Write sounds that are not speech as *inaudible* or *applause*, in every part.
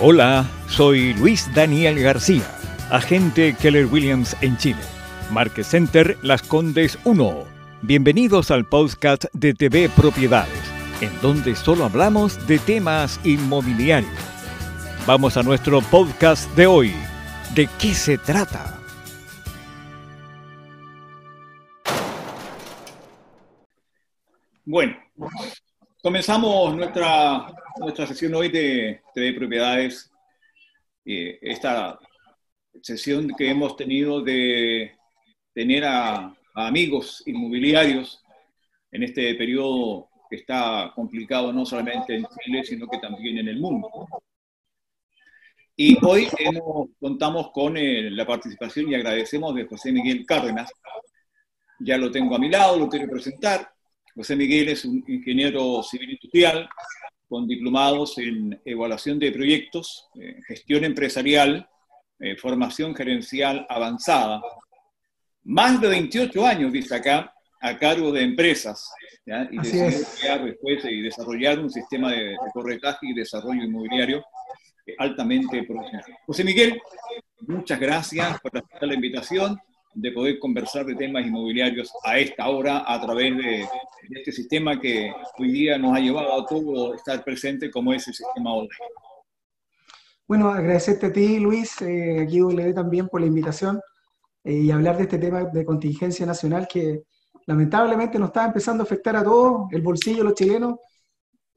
Hola, soy Luis Daniel García, agente Keller Williams en Chile. Market Center Las Condes 1. Bienvenidos al podcast de TV Propiedades, en donde solo hablamos de temas inmobiliarios. Vamos a nuestro podcast de hoy. ¿De qué se trata? Bueno, comenzamos nuestra, nuestra sesión hoy de TV Propiedades. Eh, esta sesión que hemos tenido de tener a, a amigos inmobiliarios en este periodo que está complicado no solamente en Chile, sino que también en el mundo. Y hoy hemos, contamos con eh, la participación y agradecemos de José Miguel Cárdenas. Ya lo tengo a mi lado, lo quiero presentar. José Miguel es un ingeniero civil industrial con diplomados en evaluación de proyectos, eh, gestión empresarial, eh, formación gerencial avanzada. Más de 28 años, dice acá, a cargo de empresas. ¿ya? Y crear después y desarrollar un sistema de, de corretaje y desarrollo inmobiliario eh, altamente profesional. José Miguel, muchas gracias por aceptar la invitación de poder conversar de temas inmobiliarios a esta hora a través de, de este sistema que hoy día nos ha llevado a todo estar presente como es el sistema online. Bueno, agradecerte a ti, Luis, eh, aquí W también por la invitación eh, y hablar de este tema de contingencia nacional que lamentablemente nos está empezando a afectar a todos, el bolsillo de los chilenos.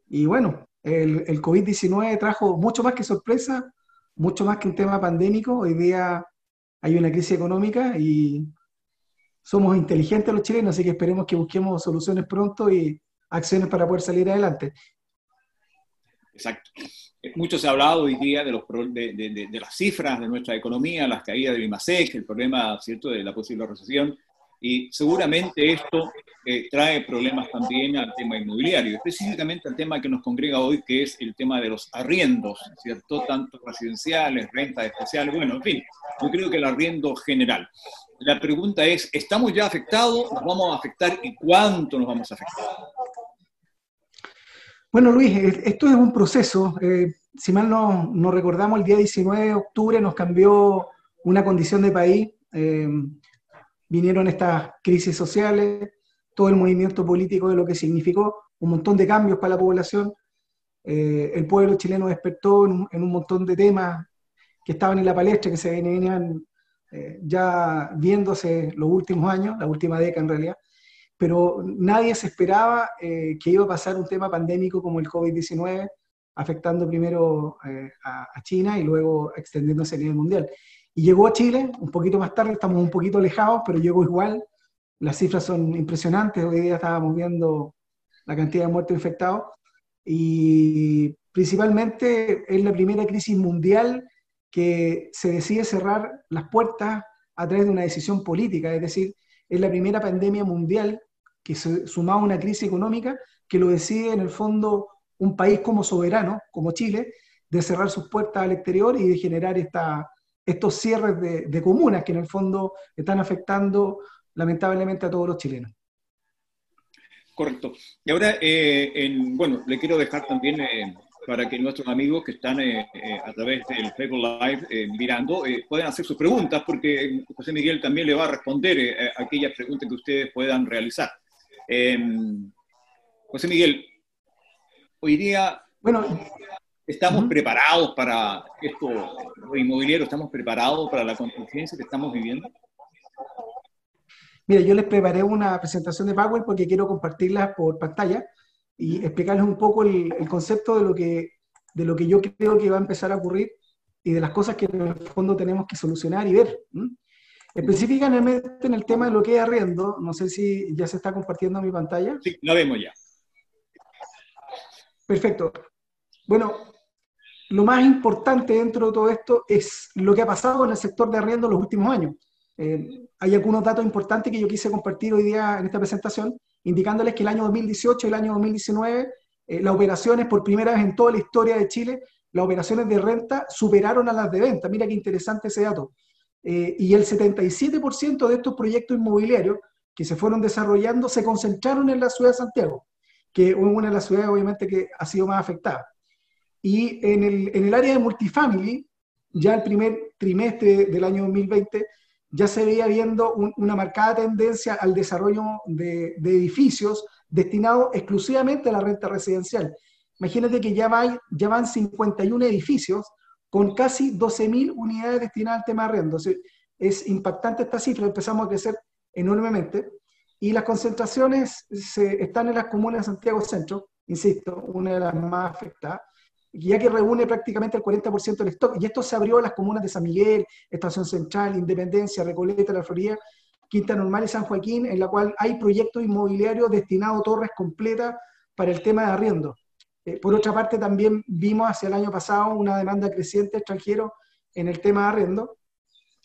Y bueno, el, el COVID-19 trajo mucho más que sorpresa, mucho más que un tema pandémico. Hoy día hay una crisis económica y somos inteligentes los chilenos, así que esperemos que busquemos soluciones pronto y acciones para poder salir adelante. Exacto. Mucho se ha hablado hoy día de, los, de, de, de las cifras de nuestra economía, las caídas del IMASEC, el problema ¿cierto? de la posible recesión, y seguramente esto eh, trae problemas también al tema inmobiliario, específicamente al tema que nos congrega hoy, que es el tema de los arriendos, ¿cierto? Tanto residenciales, rentas especiales, bueno, en fin, yo creo que el arriendo general. La pregunta es, ¿estamos ya afectados? ¿Nos vamos a afectar y cuánto nos vamos a afectar? Bueno, Luis, esto es un proceso. Eh, si mal no, no, recordamos, el día 19 de octubre nos cambió una condición de país. Eh, vinieron estas crisis sociales, todo el movimiento político de lo que significó, un montón de cambios para la población. Eh, el pueblo chileno despertó en un, montón de temas que estaban en la palestra, que se venían eh, ya viéndose los últimos años, la última década en realidad, pero nadie se esperaba eh, que iba a pasar un tema pandémico como el COVID-19, afectando primero a, a, China y luego extendiéndose a nivel mundial. Y llegó a Chile un poquito más tarde, estamos un poquito alejados, pero llegó igual. Las cifras son impresionantes. Hoy día estábamos viendo la cantidad de muertos infectados. Y principalmente es la primera crisis mundial que se decide cerrar las puertas a través de una decisión política. Es decir, es la primera pandemia mundial que se sumaba a una crisis económica que lo decide en el fondo un país como soberano, como Chile, de cerrar sus puertas al exterior y de generar esta, estos cierres de, de, comunas que en el fondo están afectando lamentablemente a todos los chilenos. Correcto. Y ahora, eh, en, bueno, le quiero dejar también eh, para que nuestros amigos que están eh, a través del Facebook Live mirando puedan hacer sus preguntas, porque José Miguel también le va a responder a aquellas preguntas que ustedes puedan realizar. Em, José Miguel, hoy día bueno, ¿Estamos uh -huh. preparados para esto, los inmobiliarios, estamos preparados para la contingencia que estamos viviendo? Mira, yo les preparé una presentación de PowerPoint porque quiero compartirla por pantalla y explicarles un poco el, el, concepto de lo, que, de lo que yo creo que va a empezar a ocurrir y de las cosas que en el fondo tenemos que solucionar y ver. ¿Mm? Específicamente en el tema de lo que es arriendo, no sé si ya se está compartiendo mi pantalla. Sí, la vemos ya. Perfecto. Bueno, lo más importante dentro de todo esto es lo que ha pasado en el sector de arriendo en los últimos años. Eh, hay algunos datos importantes que yo quise compartir hoy día en esta presentación, indicándoles que el año 2018 y el año 2019, eh, las operaciones, por primera vez en toda la historia de Chile, las operaciones de renta superaron a las de venta. Mira qué interesante ese dato. Eh, y el 77% de estos proyectos inmobiliarios que se fueron desarrollando se concentraron en la ciudad de Santiago, que es una de las ciudades obviamente que ha sido más afectada. Y en el, en el área de multifamily, ya el primer trimestre del año 2020, ya se veía viendo una marcada tendencia al desarrollo de, edificios destinados exclusivamente a la renta residencial. Imagínate que ya, va, ya van 51 edificios con casi 12.000 unidades destinadas al tema de es impactante esta cifra, empezamos a crecer enormemente. Y las concentraciones se, están en las comunas de Santiago Centro, insisto, una de las más afectadas, ya que reúne prácticamente el 40% del stock. Y esto se abrió a las comunas de San Miguel, Estación Central, Independencia, Recoleta, La Florida, Quinta Normal y San Joaquín, en la cual hay proyectos inmobiliarios destinados a torres completas para el tema de arriendo. Eh, por otra parte, también vimos hacia el año pasado una demanda creciente extranjero en el tema de arriendo.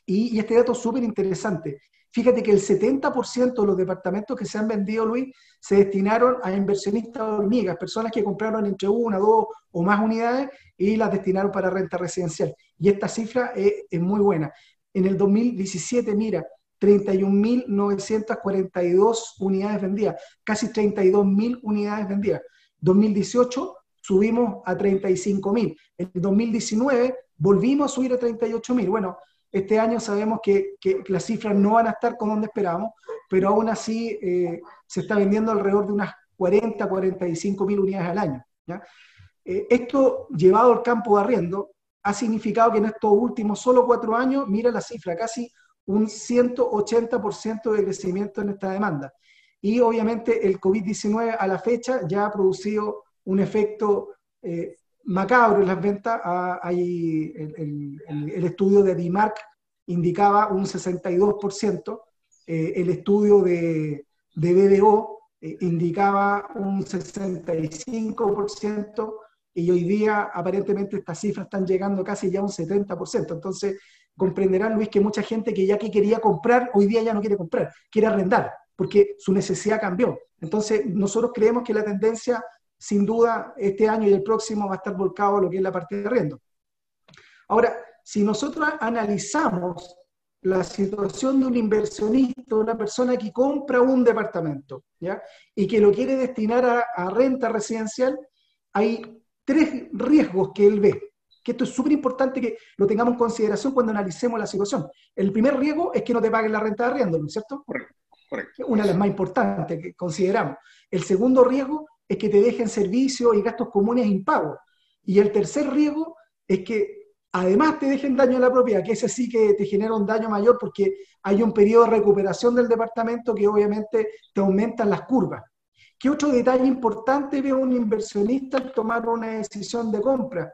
Y, y este dato es súper interesante. Fíjate que el 70% de los departamentos que se han vendido, Luis, se destinaron a inversionistas hormigas, personas que compraron entre una, dos o más unidades y las destinaron para renta residencial. Y esta cifra es, muy buena. En el 2017, mira, 31.942 unidades vendidas, casi 32.000 unidades vendidas. 2018 subimos a 35.000. En 2019 volvimos a subir a 38.000. Bueno, este año sabemos que, las cifras no van a estar con donde esperábamos, pero aún así eh, se está vendiendo alrededor de unas 40, 45 mil unidades al año. Eh, esto llevado al campo de arriendo ha significado que en estos últimos solo cuatro años, mira la cifra, casi un 180% de crecimiento en esta demanda. Y obviamente el COVID-19 a la fecha ya ha producido un efecto eh, macabro en las ventas. Ah, hay el, estudio de DIMARC indicaba un 62%, eh, el estudio de, de BDO eh, indicaba un 65%, y hoy día aparentemente estas cifras están llegando casi ya a un 70%. Entonces, comprenderán, Luis, que mucha gente que ya que quería comprar, hoy día ya no quiere comprar, quiere arrendar, porque su necesidad cambió. Entonces, nosotros creemos que la tendencia sin duda este año y el próximo va a estar volcado a lo que es la parte de arriendo. Ahora, si nosotros analizamos la situación de un inversionista, una persona que compra un departamento ¿ya? y que lo quiere destinar a, a renta residencial, hay tres riesgos que él ve. Que esto es súper importante que lo tengamos en consideración cuando analicemos la situación. El primer riesgo es que no te paguen la renta de arriendo, ¿no es cierto? Correcto. Correcto. Una de las más importantes que consideramos. El segundo riesgo es que te dejen servicios y gastos comunes impagos. Y el tercer riesgo es que además te dejen daño a la propiedad, que ese sí que te genera un daño mayor porque hay un periodo de recuperación del departamento que obviamente te aumentan las curvas. ¿Qué otro detalle importante ve un inversionista al tomar una decisión de compra?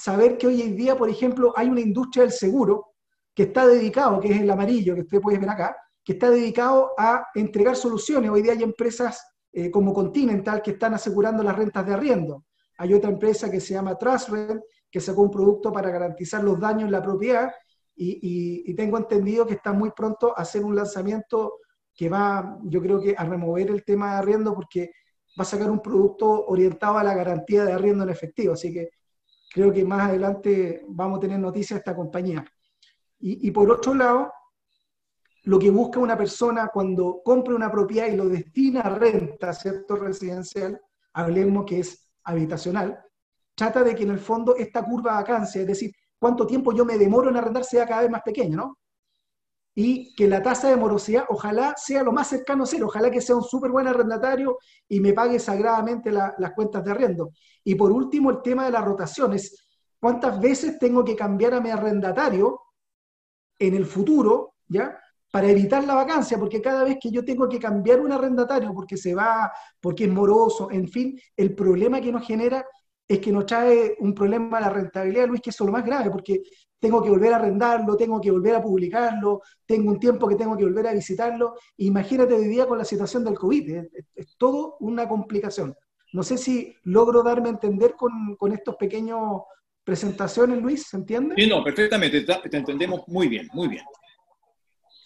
Saber que hoy en día, por ejemplo, hay una industria del seguro que está dedicado, que es el amarillo que usted puede ver acá, que está dedicado a entregar soluciones. Hoy día hay empresas eh, como Continental que están asegurando las rentas de arriendo. Hay otra empresa que se llama Trusrent que sacó un producto para garantizar los daños en la propiedad y, tengo entendido que está muy pronto a hacer un lanzamiento que va, yo creo que a remover el tema de arriendo porque va a sacar un producto orientado a la garantía de arriendo en efectivo. Así que creo que más adelante vamos a tener noticias de esta compañía. Y por otro lado, lo que busca una persona cuando compra una propiedad y lo destina a renta, ¿cierto? Residencial, hablemos que es habitacional, trata de que en el fondo esta curva de vacancia, es decir, cuánto tiempo yo me demoro en arrendar, sea cada vez más pequeña, ¿no? Y que la tasa de morosidad ojalá sea lo más cercano a cero, ojalá que sea un súper buen arrendatario y me pague sagradamente las cuentas de arriendo. Y por último, el tema de las rotaciones. ¿Cuántas veces tengo que cambiar a mi arrendatario en el futuro, ¿ya? Para evitar la vacancia, porque cada vez que yo tengo que cambiar un arrendatario porque se va, porque es moroso, en fin, el problema que nos genera es que nos trae un problema a la rentabilidad, Luis, que es lo más grave, porque tengo que volver a arrendarlo, tengo que volver a publicarlo, tengo un tiempo que tengo que volver a visitarlo. Imagínate hoy día con la situación del COVID, es, todo una complicación. No sé si logro darme a entender con, con estos pequeños presentaciones, Luis, ¿se entiende? Sí, no, perfectamente, te entendemos muy bien, muy bien.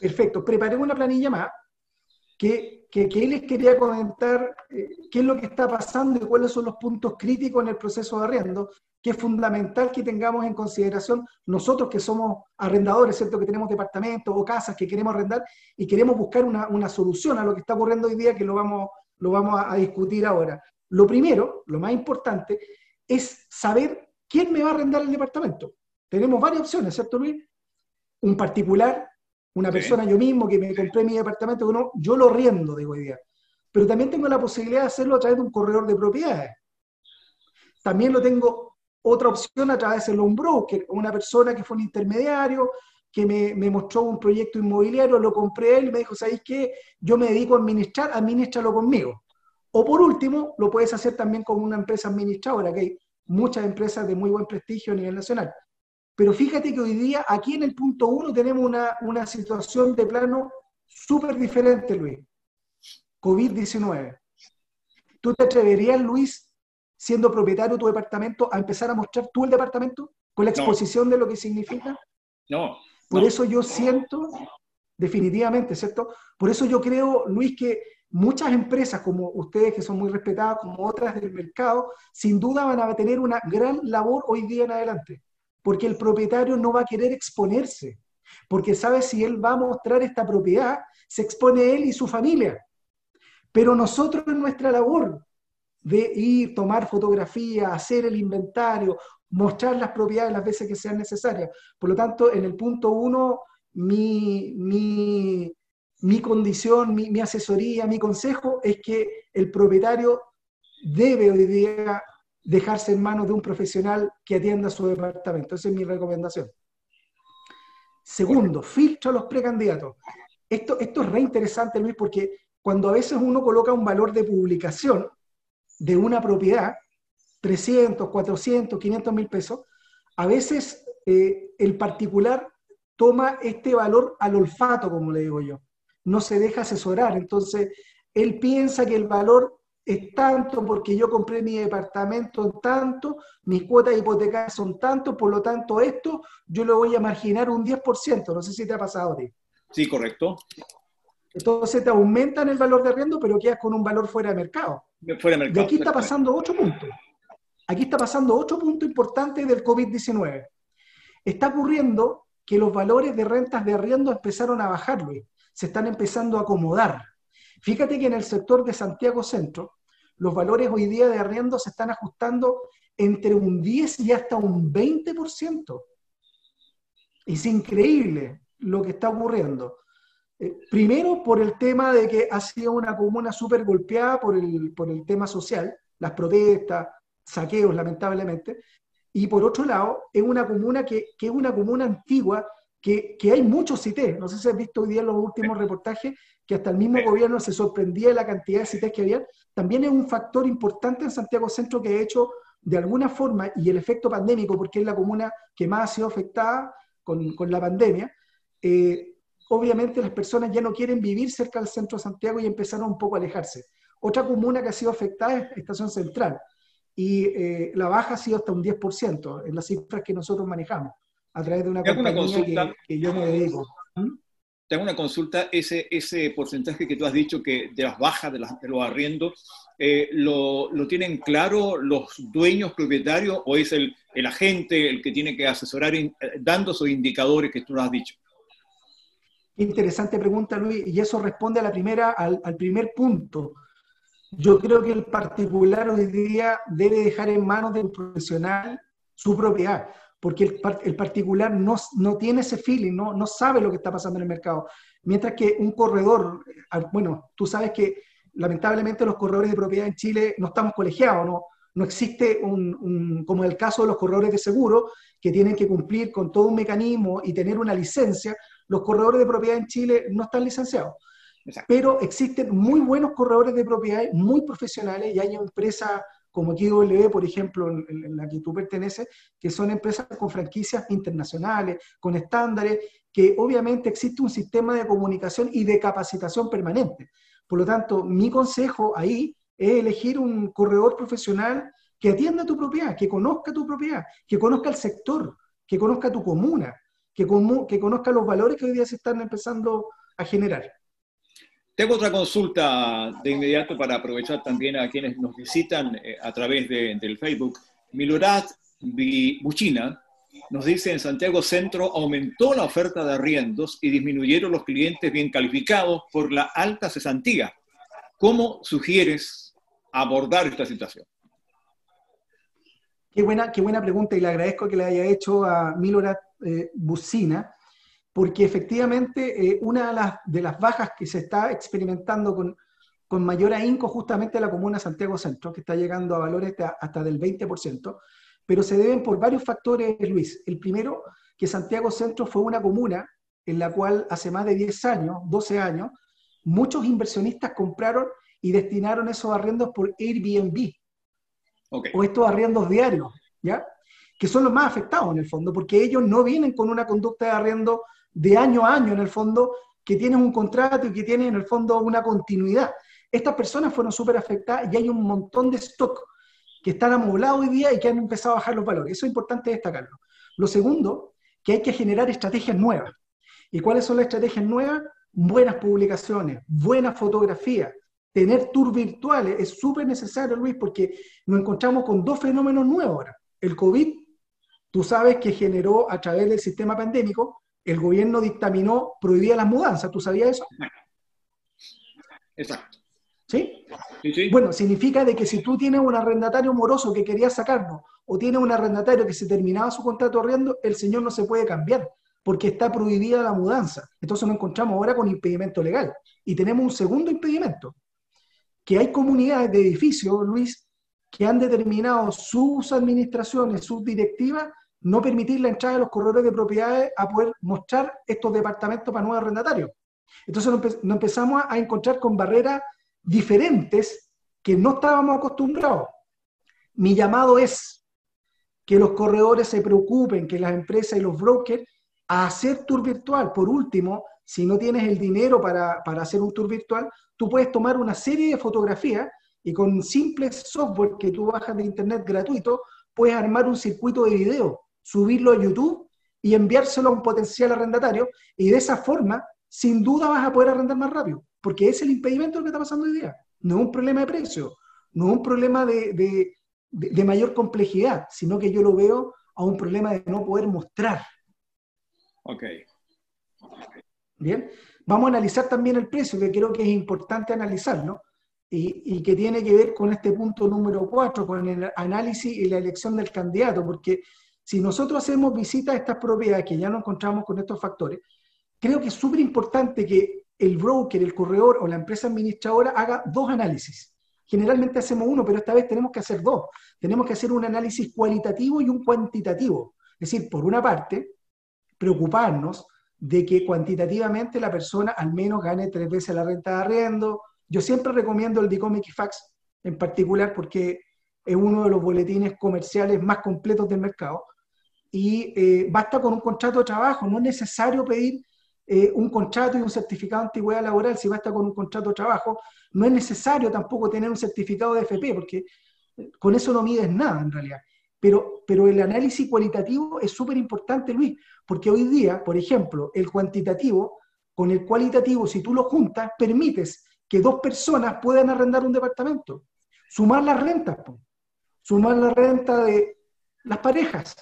Perfecto. Preparé una planilla más que, que, les quería comentar eh, qué es lo que está pasando y cuáles son los puntos críticos en el proceso de arriendo, que es fundamental que tengamos en consideración nosotros que somos arrendadores, ¿cierto? Que tenemos departamentos o casas que queremos arrendar y queremos buscar una, una solución a lo que está ocurriendo hoy día, que lo vamos, lo vamos a, a discutir ahora. Lo primero, lo más importante, es saber quién me va a arrendar el departamento. Tenemos varias opciones, ¿cierto, Luis? Un particular, una persona yo mismo que me compré mi departamento, que no, yo lo riendo, digo hoy día. Pero también tengo la posibilidad de hacerlo a través de un corredor de propiedades. También lo tengo otra opción a través de un broker, una persona que fue un intermediario, que me, me, mostró un proyecto inmobiliario, lo compré él y me dijo, ¿sabéis qué? Yo me dedico a administrar, administralo conmigo. O por último, lo puedes hacer también con una empresa administradora, que hay muchas empresas de muy buen prestigio a nivel nacional. Pero fíjate que hoy día aquí en el punto uno tenemos una, una situación de plano súper diferente, Luis. COVID-19. ¿Tú te atreverías, Luis, siendo propietario de tu departamento, a empezar a mostrar tú el departamento con la exposición de lo que significa? No. Por eso yo siento, definitivamente, ¿cierto? Por eso yo creo, Luis, que muchas empresas como ustedes, que son muy respetadas, como otras del mercado, sin duda van a tener una gran labor hoy día en adelante, porque el propietario no va a querer exponerse, porque sabe si él va a mostrar esta propiedad, se expone él y su familia. Pero nosotros en nuestra labor de ir, tomar fotografía, hacer el inventario, mostrar las propiedades las veces que sean necesarias. Por lo tanto, en el punto uno, mi, mi, mi condición, mi, mi, asesoría, mi consejo es que el propietario debe hoy día dejarse en manos de un profesional que atienda su departamento. Esa es mi recomendación. Segundo, filtro a los precandidatos. Esto, esto es re interesante, Luis, porque cuando a veces uno coloca un valor de publicación de una propiedad, 300, 400, 500 mil pesos, a veces eh, el particular toma este valor al olfato, como le digo yo. No se deja asesorar. Entonces, él piensa que el valor es tanto porque yo compré mi departamento en tanto, mis cuotas hipotecarias son tanto, por lo tanto esto yo lo voy a marginar un 10%. No sé si te ha pasado a ti. Sí, correcto. Entonces te aumentan el valor de arriendo, pero quedas con un valor fuera de mercado. Fuera de mercado. Y aquí está pasando ocho puntos. Aquí está pasando otro punto importante del COVID-19. Está ocurriendo que los valores de rentas de arriendo empezaron a bajar, Luis. Se están empezando a acomodar. Fíjate que en el sector de Santiago Centro, los valores hoy día de arriendo se están ajustando entre un 10 y hasta un 20%. Es increíble lo que está ocurriendo. Eh, primero por el tema de que ha sido una comuna súper golpeada por el, por el tema social, las protestas, saqueos, lamentablemente. Y por otro lado, es una comuna que, que es una comuna antigua, que, que, hay muchos CITES. No sé si has visto hoy día en los últimos reportajes que hasta el mismo gobierno se sorprendía de la cantidad de CITES que había. También es un factor importante en Santiago Centro que ha hecho de alguna forma, y el efecto pandémico, porque es la comuna que más ha sido afectada con, con la pandemia, eh, obviamente las personas ya no quieren vivir cerca del centro de Santiago y empezaron un poco a alejarse. Otra comuna que ha sido afectada es Estación Central y eh, la baja ha sido hasta un 10% en las cifras que nosotros manejamos a través de una compañía que, yo me dedico. ¿Mm? Te hago una consulta, ese, ese porcentaje que tú has dicho que de las bajas de, las, los arriendos, eh, lo, ¿lo, tienen claro los dueños propietarios o es el, el agente el que tiene que asesorar eh, dando esos indicadores que tú nos has dicho? Interesante pregunta, Luis, y eso responde a la primera, al, al primer punto. Yo creo que el particular hoy día debe dejar en manos del profesional su propiedad, porque el, el particular no, no, tiene ese feeling, no, no sabe lo que está pasando en el mercado. Mientras que un corredor, bueno, tú sabes que lamentablemente los corredores de propiedad en Chile no estamos colegiados, no, no existe un, un, como en el caso de los corredores de seguro, que tienen que cumplir con todo un mecanismo y tener una licencia, los corredores de propiedad en Chile no están licenciados. Pero existen muy buenos corredores de propiedades, muy profesionales, y hay empresas como XW, por ejemplo, en, la que tú perteneces, que son empresas con franquicias internacionales, con estándares, que obviamente existe un sistema de comunicación y de capacitación permanente. Por lo tanto, mi consejo ahí es elegir un corredor profesional que atienda tu propiedad, que conozca tu propiedad, que conozca el sector, que conozca tu comuna, que conozca los valores que hoy día se están empezando a generar. Tengo otra consulta de inmediato para aprovechar también a quienes nos visitan eh, a través de, del Facebook. Milorad Buchina nos dice, en Santiago Centro aumentó la oferta de arriendos y disminuyeron los clientes bien calificados por la alta cesantía. ¿Cómo sugieres abordar esta situación? Qué buena, qué buena pregunta y le agradezco que le haya hecho a Milorad eh, Bucina, porque efectivamente eh, una de las, de las, bajas que se está experimentando con, con mayor ahínco justamente la comuna Santiago Centro, que está llegando a valores hasta, hasta del 20%, pero se deben por varios factores, Luis. El primero, que Santiago Centro fue una comuna en la cual hace más de 10 años, 12 años, muchos inversionistas compraron y destinaron esos arriendos por Airbnb, o estos arriendos diarios, ¿ya? Que son los más afectados en el fondo, porque ellos no vienen con una conducta de arriendo de año a año en el fondo, que tienen un contrato y que tienen en el fondo una continuidad. Estas personas fueron súper afectadas y hay un montón de stock que están amoblados hoy día y que han empezado a bajar los valores. Eso es importante destacarlo. Lo segundo, que hay que generar estrategias nuevas. ¿Y cuáles son las estrategias nuevas? Buenas publicaciones, buena fotografía, tener tours virtuales es súper necesario, Luis, porque nos encontramos con dos fenómenos nuevos ahora. El COVID, tú sabes que generó a través del sistema pandémico, el gobierno dictaminó, prohibía las mudanzas, ¿tú sabías eso? Exacto. ¿Sí? ¿Sí? Bueno, significa de que si tú tienes un arrendatario moroso que quería sacarnos, o tienes un arrendatario que se terminaba su contrato arriendo, el señor no se puede cambiar, porque está prohibida la mudanza. Entonces nos encontramos ahora con impedimento legal. Y tenemos un segundo impedimento, que hay comunidades de edificios, Luis, que han determinado sus administraciones, sus directivas, no permitir la entrada de los corredores de propiedades a poder mostrar estos departamentos para nuevos arrendatarios. Entonces nos, empezamos a encontrar con barreras diferentes que no estábamos acostumbrados. Mi llamado es que los corredores se preocupen, que las empresas y los brokers a hacer tour virtual. Por último, si no tienes el dinero para, para hacer un tour virtual, tú puedes tomar una serie de fotografías y con simples software que tú bajas de internet gratuito, puedes armar un circuito de video, subirlo a YouTube y enviárselo a un potencial arrendatario y de esa forma, sin duda vas a poder arrendar más rápido, porque es el impedimento que está pasando hoy día. No es un problema de precio, no es un problema de, de, de mayor complejidad, sino que yo lo veo a un problema de no poder mostrar. Ok. Bien, Vamos a analizar también el precio, que creo que es importante analizarlo, y, y que tiene que ver con este punto número cuatro, con el análisis y la elección del candidato, porque si nosotros hacemos visitas a estas propiedades, que ya nos encontramos con estos factores, creo que es súper importante que el broker, el corredor o la empresa administradora haga dos análisis. Generalmente hacemos uno, pero esta vez tenemos que hacer dos. Tenemos que hacer un análisis cualitativo y un cuantitativo. Es decir, por una parte, preocuparnos de que cuantitativamente la persona al menos gane tres veces la renta de arriendo. Yo siempre recomiendo el DICOM Equifax en particular porque es uno de los boletines comerciales más completos del mercado. Y eh, basta con un contrato de trabajo, no es necesario pedir eh, un contrato y un certificado de antigüedad laboral si basta con un contrato de trabajo. No es necesario tampoco tener un certificado de FP porque con eso no mides nada en realidad. Pero, pero el análisis cualitativo es súper importante, Luis, porque hoy día, por ejemplo, el cuantitativo con el cualitativo, si tú lo juntas, permites que dos personas puedan arrendar un departamento. Sumar las rentas, sumar la renta de las parejas,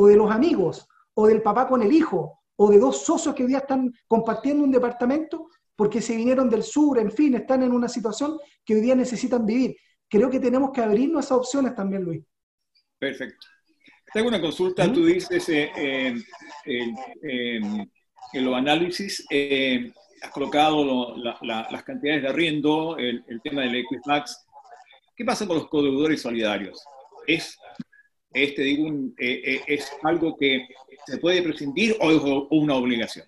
o de los amigos, o del papá con el hijo, o de dos socios que hoy día están compartiendo un departamento porque se vinieron del sur, en fin, están en una situación que hoy día necesitan vivir. Creo que tenemos que abrirnos esas opciones también, Luis. Perfecto. Tengo una consulta, tú dices eh, en los análisis, eh, has colocado las cantidades de arriendo, el, tema del Equifax. ¿Qué pasa con los codeudores solidarios? ¿Es, este, digo, eh, ¿Es algo que se puede prescindir o es una obligación?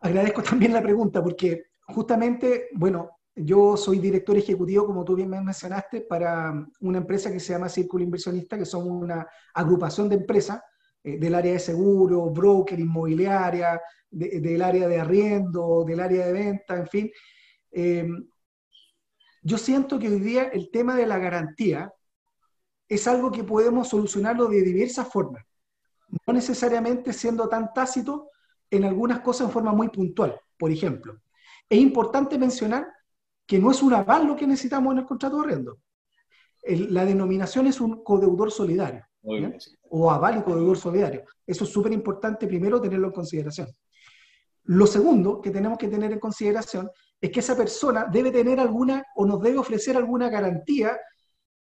Agradezco también la pregunta porque justamente, bueno, yo soy director ejecutivo, como tú bien me mencionaste, para una empresa que se llama Círculo Inversionista, que son una agrupación de empresas eh, del área de seguro, broker, inmobiliaria, del área de arriendo, del área de venta, en fin. Eh, yo siento que hoy día el tema de la garantía es algo que podemos solucionarlo de diversas formas, no necesariamente siendo tan tácito en algunas cosas en forma muy puntual. Por ejemplo, es importante mencionar que no es un aval lo que necesitamos en el contrato de arrendo. la denominación es un codeudor solidario, o aval y codeudor solidario. Eso es súper importante primero tenerlo en consideración. Lo segundo que tenemos que tener en consideración es que esa persona debe tener alguna o nos debe ofrecer alguna garantía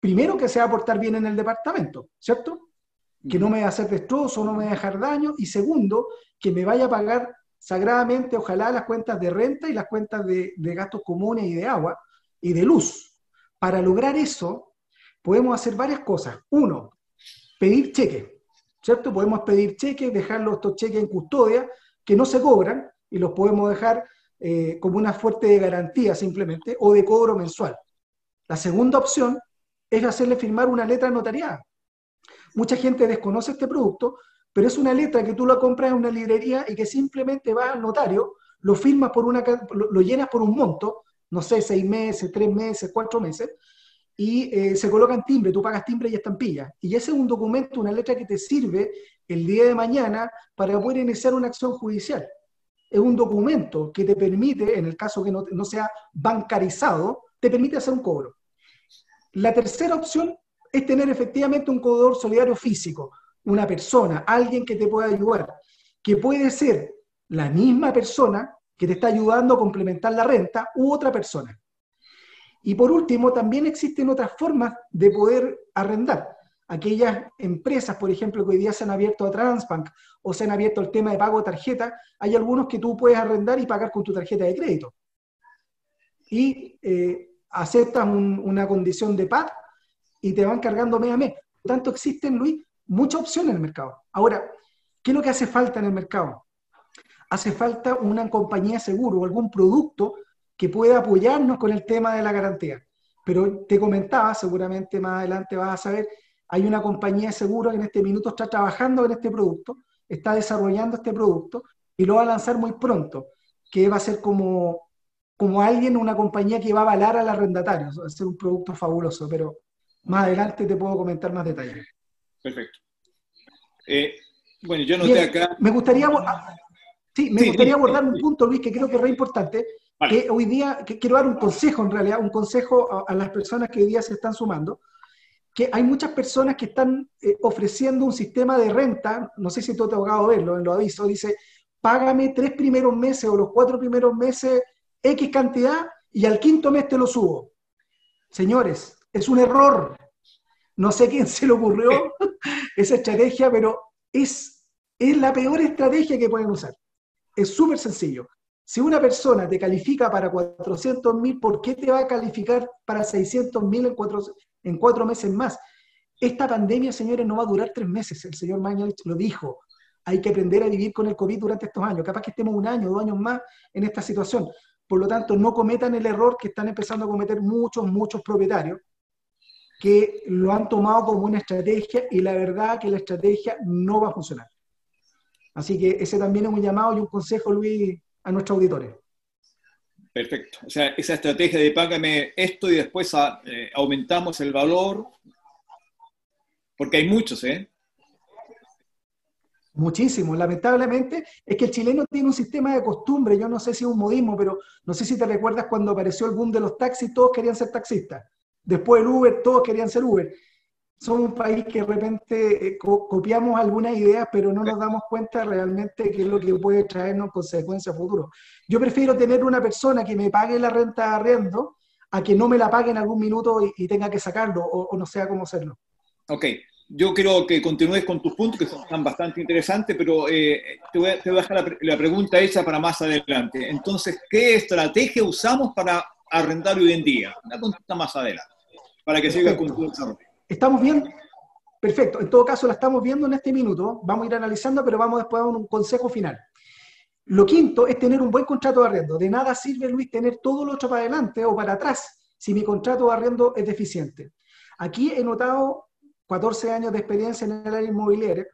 primero que se va a portar bien en el departamento, ¿cierto? Que no me va a hacer destrozo, no me va a dejar daño, y segundo, que me vaya a pagar sagradamente, ojalá, las cuentas de renta y las cuentas de, de gastos comunes y de agua y de luz. Para lograr eso, podemos hacer varias cosas. Uno, pedir cheques, ¿cierto? Podemos pedir cheques, dejar estos cheques en custodia, que no se cobran, y los podemos dejar eh, como una fuerte de garantía simplemente, o de cobro mensual. La segunda opción es hacerle firmar una letra notariada. Mucha gente desconoce este producto, pero es una letra que tú la compras en una librería y que simplemente vas al notario, lo firmas por una, lo llenas por un monto, no sé, seis meses, tres meses, cuatro meses, y eh, se coloca en timbre, tú pagas timbre y estampilla. Y ese es un documento, una letra que te sirve el día de mañana para poder iniciar una acción judicial. Es un documento que te permite, en el caso que no, no sea bancarizado, te permite hacer un cobro. La tercera opción es tener efectivamente un cobrador solidario físico, una persona, alguien que te pueda ayudar, que puede ser la misma persona que te está ayudando a complementar la renta u otra persona. Y por último, también existen otras formas de poder arrendar. Aquellas empresas, por ejemplo, que hoy día se han abierto a Transbank o se han abierto el tema de pago de tarjeta, hay algunos que tú puedes arrendar y pagar con tu tarjeta de crédito. Y eh, aceptas una condición de PAD y te van cargando mes a mes. Por tanto, existen, Luis, muchas opciones en el mercado. Ahora, ¿qué es lo que hace falta en el mercado? Hace falta una compañía de seguro o algún producto que pueda apoyarnos con el tema de la garantía. Pero te comentaba, seguramente más adelante vas a saber, hay una compañía de seguros que en este minuto está trabajando en este producto, está desarrollando este producto y lo va a lanzar muy pronto, que va a ser como, como alguien, una compañía que va a avalar al arrendatario. Va a ser un producto fabuloso, pero más adelante te puedo comentar más detalles. Perfecto. Eh, bueno, yo noté acá. Me gustaría, sí, me gustaría abordar un punto, Luis, que creo que es re importante, que hoy día, que quiero dar un consejo en realidad, un consejo a, las personas que hoy día se están sumando, que hay muchas personas que están eh, ofreciendo un sistema de renta, no sé si tú te has tocado verlo en los avisos, dice, págame tres primeros meses o los cuatro primeros meses X cantidad y al quinto mes te lo subo. Señores, es un error. No sé quién *laughs* se le ocurrió *laughs* esa estrategia, pero es, es la peor estrategia que pueden usar. Es súper sencillo. Si una persona te califica para 400 mil, ¿por qué te va a calificar para 600 mil en cuatro, en cuatro meses más? Esta pandemia, señores, no va a durar tres meses. El señor Mañalich lo dijo. Hay que aprender a vivir con el COVID durante estos años. Capaz que estemos un año, dos años más en esta situación. Por lo tanto, no cometan el error que están empezando a cometer muchos, muchos propietarios que lo han tomado como una estrategia y la verdad que la estrategia no va a funcionar. Así que ese también es un llamado y un consejo, Luis, a nuestros auditores. Perfecto. O sea, esa estrategia de págame esto y después ah, eh, aumentamos el valor, porque hay muchos, ¿eh? Muchísimo. Lamentablemente es que el chileno tiene un sistema de costumbre, yo no sé si es un modismo, pero no sé si te recuerdas cuando apareció el boom de los taxis, todos querían ser taxistas. Después el Uber, todos querían ser Uber somos un país que de repente eh, copiamos algunas ideas, pero no nos damos cuenta realmente qué es lo que puede traernos consecuencias futuras. Yo prefiero tener una persona que me pague la renta de arriendo a que no me la pague en algún minuto y, tenga que sacarlo o, no sea cómo hacerlo. Ok, yo quiero que continúes con tus puntos, que son bastante interesantes, pero eh, te, voy a, dejar la, pregunta hecha para más adelante. Entonces, ¿qué estrategia usamos para arrendar hoy en día? Una consulta más adelante, para que siga con tu desarrollo. ¿Estamos bien? Perfecto. En todo caso, la estamos viendo en este minuto. Vamos a ir analizando, pero vamos después a un consejo final. Lo quinto es tener un buen contrato de arriendo. De nada sirve, Luis, tener todo lo otro para adelante o para atrás si mi contrato de arriendo es deficiente. Aquí he notado 14 años de experiencia en el área inmobiliaria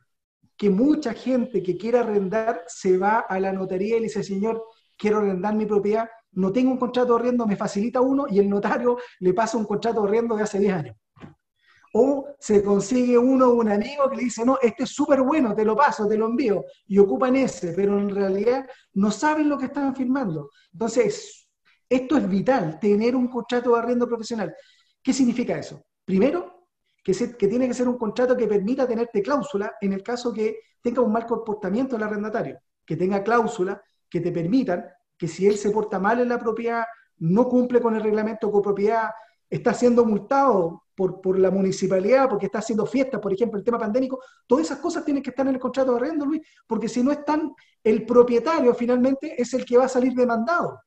que mucha gente que quiere arrendar se va a la notaría y le dice, señor, quiero arrendar mi propiedad, no tengo un contrato de arriendo, me facilita uno y el notario le pasa un contrato de arriendo de hace 10 años. O se consigue uno, un amigo que le dice, no, este es súper bueno, te lo paso, te lo envío, y ocupan ese, pero en realidad no saben lo que están firmando. Entonces, esto es vital, tener un contrato de arriendo profesional. ¿Qué significa eso? Primero, que, tiene que ser un contrato que permita tenerte cláusula en el caso que tenga un mal comportamiento el arrendatario, que tenga cláusula que te permitan que si él se porta mal en la propiedad, no cumple con el reglamento copropiedad, está siendo multado por, por, la municipalidad, porque está haciendo fiestas, por ejemplo, el tema pandémico, todas esas cosas tienen que estar en el contrato de arriendo, Luis, porque si no están, el propietario finalmente es el que va a salir demandado.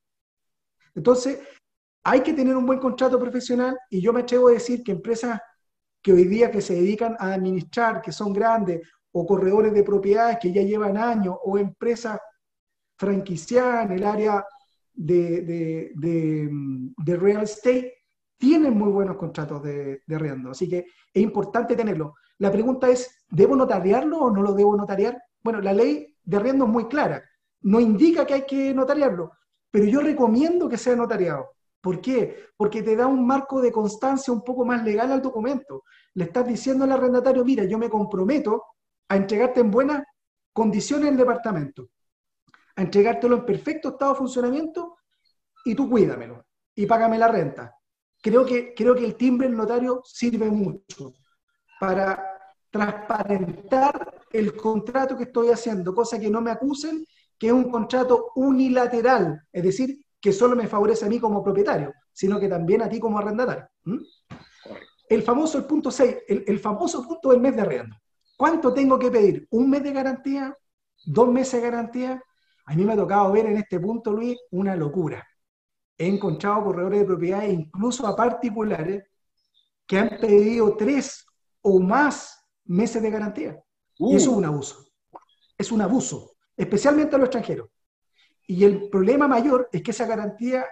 Entonces, hay que tener un buen contrato profesional y yo me atrevo a decir que empresas que hoy día que se dedican a administrar, que son grandes, o corredores de propiedades que ya llevan años, o empresas franquiciadas en el área de, real estate, tienen muy buenos contratos de, de arriendo. Así que es importante tenerlo. La pregunta es, ¿debo notariarlo o no lo debo notariar? Bueno, la ley de arriendo es muy clara. No indica que hay que notariarlo, pero yo recomiendo que sea notariado. ¿Por qué? Porque te da un marco de constancia un poco más legal al documento. Le estás diciendo al arrendatario, mira, yo me comprometo a entregarte en buenas condiciones el departamento, a entregártelo en perfecto estado de funcionamiento y tú cuídamelo y págame la renta. Creo que, creo que el timbre del notario sirve mucho para transparentar el contrato que estoy haciendo, cosa que no me acusen que es un contrato unilateral, es decir, que solo me favorece a mí como propietario, sino que también a ti como arrendatario. El famoso, el punto 6, el, el, famoso punto del mes de arriendo. ¿Cuánto tengo que pedir? ¿Un mes de garantía? ¿Dos meses de garantía? A mí me ha tocado ver en este punto, Luis, una locura. He encontrado corredores de propiedades, incluso a particulares, que han pedido tres o más meses de garantía. Y eso es uh. un abuso. Es un abuso, especialmente a los extranjeros. Y el problema mayor es que esa garantía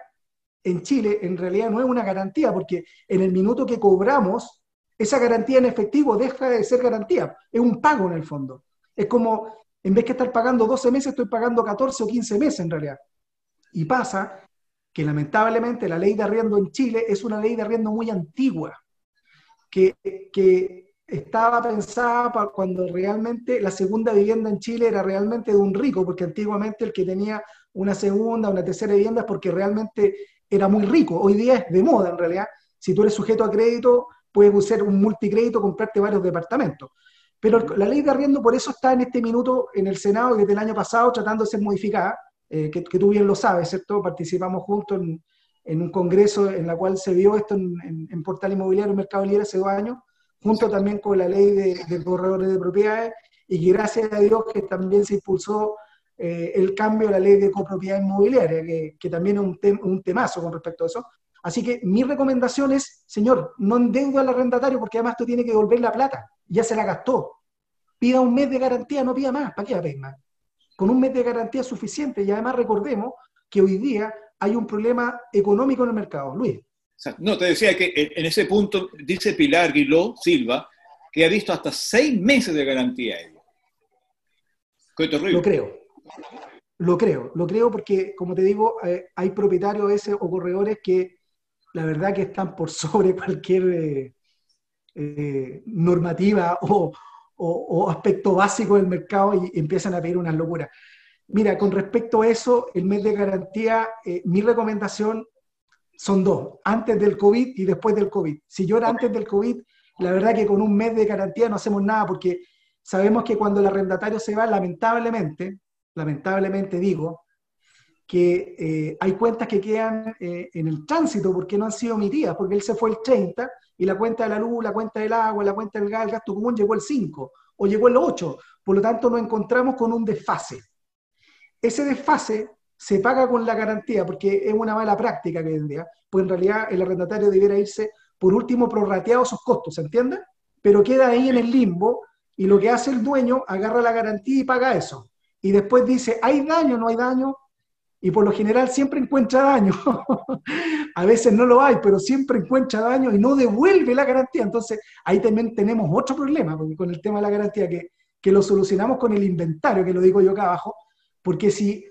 en Chile en realidad no es una garantía, porque en el minuto que cobramos esa garantía en efectivo deja de ser garantía, es un pago en el fondo. Es como, en vez que estar pagando 12 meses, estoy pagando 14 o 15 meses en realidad. Y pasa que lamentablemente la ley de arriendo en Chile es una ley de arriendo muy antigua, que, que estaba pensada para cuando realmente la segunda vivienda en Chile era realmente de un rico, porque antiguamente el que tenía una segunda, una tercera vivienda es porque realmente era muy rico. Hoy día es de moda en realidad. Si tú eres sujeto a crédito, puedes usar un multicrédito, comprarte varios departamentos. Pero la ley de arriendo por eso está en este minuto en el Senado desde el año pasado tratando de ser modificada, eh, que, tú bien lo sabes, ¿cierto? Participamos juntos en, un congreso en la cual se vio esto en, Portal Inmobiliario Mercado Libre hace dos años, junto también con la ley de, corredores de propiedades, y gracias a Dios que también se impulsó eh, el cambio a la ley de copropiedad inmobiliaria, que, que también es un, un temazo con respecto a eso, Así que mi recomendación es, señor, no endeude al arrendatario porque además tú tienes que devolver la plata. Ya se la gastó. Pida un mes de garantía, no pida más. ¿Para qué pedir más? Con un mes de garantía es suficiente. Y además recordemos que hoy día hay un problema económico en el mercado. Luis. No, te decía que en ese punto dice Pilar Guiló Silva que ha visto hasta seis meses de garantía. Qué terrible. Lo creo. Lo creo, lo creo porque, como te digo, eh, hay propietarios ese o corredores que la verdad que están por *laughs* sobre cualquier eh, eh, normativa o, aspecto básico del mercado y, empiezan a pedir unas locuras. Mira, con respecto a eso, el mes de garantía, mi recomendación son dos, antes del COVID y después del COVID. Si yo era antes del COVID, la verdad que con un mes de garantía no hacemos nada porque sabemos que cuando el arrendatario se va, lamentablemente, lamentablemente digo, que eh, hay cuentas que quedan eh, en el tránsito porque no han sido emitidas, porque él se fue el 30 y la cuenta de la luz, la cuenta del agua, la cuenta del gas, el gasto común llegó el 5 o llegó el 8. Por lo tanto, nos encontramos con un desfase. Ese desfase se paga con la garantía porque es una mala práctica que hoy en día, pues en realidad el arrendatario debiera irse por último prorrateado sus costos, ¿se entiende? Pero queda ahí en el limbo y lo que hace el dueño, agarra la garantía y paga eso. Y después dice, ¿hay daño no hay daño? y por lo general siempre encuentra daño. *laughs* a veces no lo hay, pero siempre encuentra daño y no devuelve la garantía. Entonces ahí también tenemos otro problema porque con el tema de la garantía, que, que lo solucionamos con el inventario, que lo digo yo acá abajo, porque si,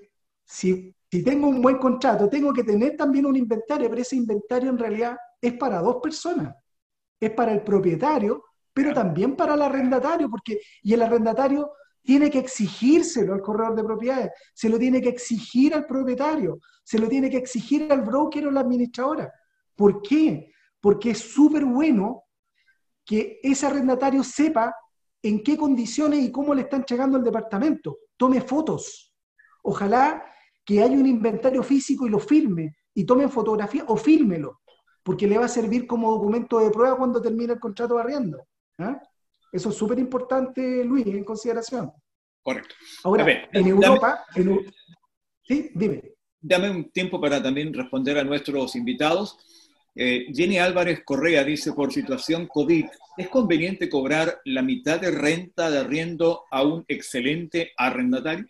si, si tengo un buen contrato, tengo que tener también un inventario, pero ese inventario en realidad es para dos personas. Es para el propietario, pero también para el arrendatario, porque y el arrendatario tiene que exigírselo al corredor de propiedades, se lo tiene que exigir al propietario, se lo tiene que exigir al broker o la administradora. ¿Por qué? Porque es súper bueno que ese arrendatario sepa en qué condiciones y cómo le están entregando el departamento. Tome fotos. Ojalá que haya un inventario físico y lo firme, y tome fotografía o fírmelo. porque le va a servir como documento de prueba cuando termine el contrato de arriendo. ¿ah? Eso es súper importante, Luis, en consideración. Correcto. Ahora, en Europa, sí, dime. Dame un tiempo para también responder a nuestros invitados. Eh, Jenny Álvarez Correa dice, por situación COVID, ¿es conveniente cobrar la mitad de renta de arriendo a un excelente arrendatario?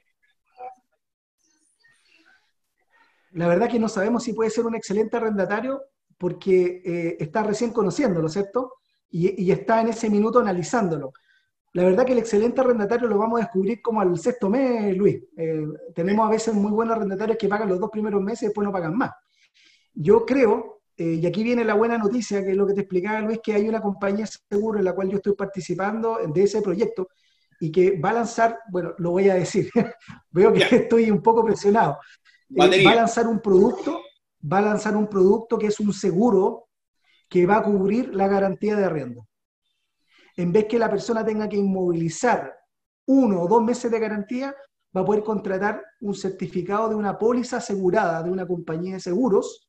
La verdad que no sabemos si puede ser un excelente arrendatario porque eh, está recién conociéndolo, ¿cierto? Y, está en ese minuto analizándolo. La verdad que el excelente arrendatario lo vamos a descubrir como al sexto mes, Luis. Eh, tenemos a veces muy buenos arrendatarios que pagan los dos primeros meses y después no pagan más. Yo creo, eh, y aquí viene la buena noticia, que es lo que te explicaba Luis, que hay una compañía seguro en la cual yo estoy participando de ese proyecto y que va a lanzar, bueno, lo voy a decir, *laughs* veo que estoy un poco presionado, va a lanzar un producto va a lanzar un producto que es un seguro que va a cubrir la garantía de arriendo. En vez que la persona tenga que inmovilizar uno o dos meses de garantía, va a poder contratar un certificado de una póliza asegurada de una compañía de seguros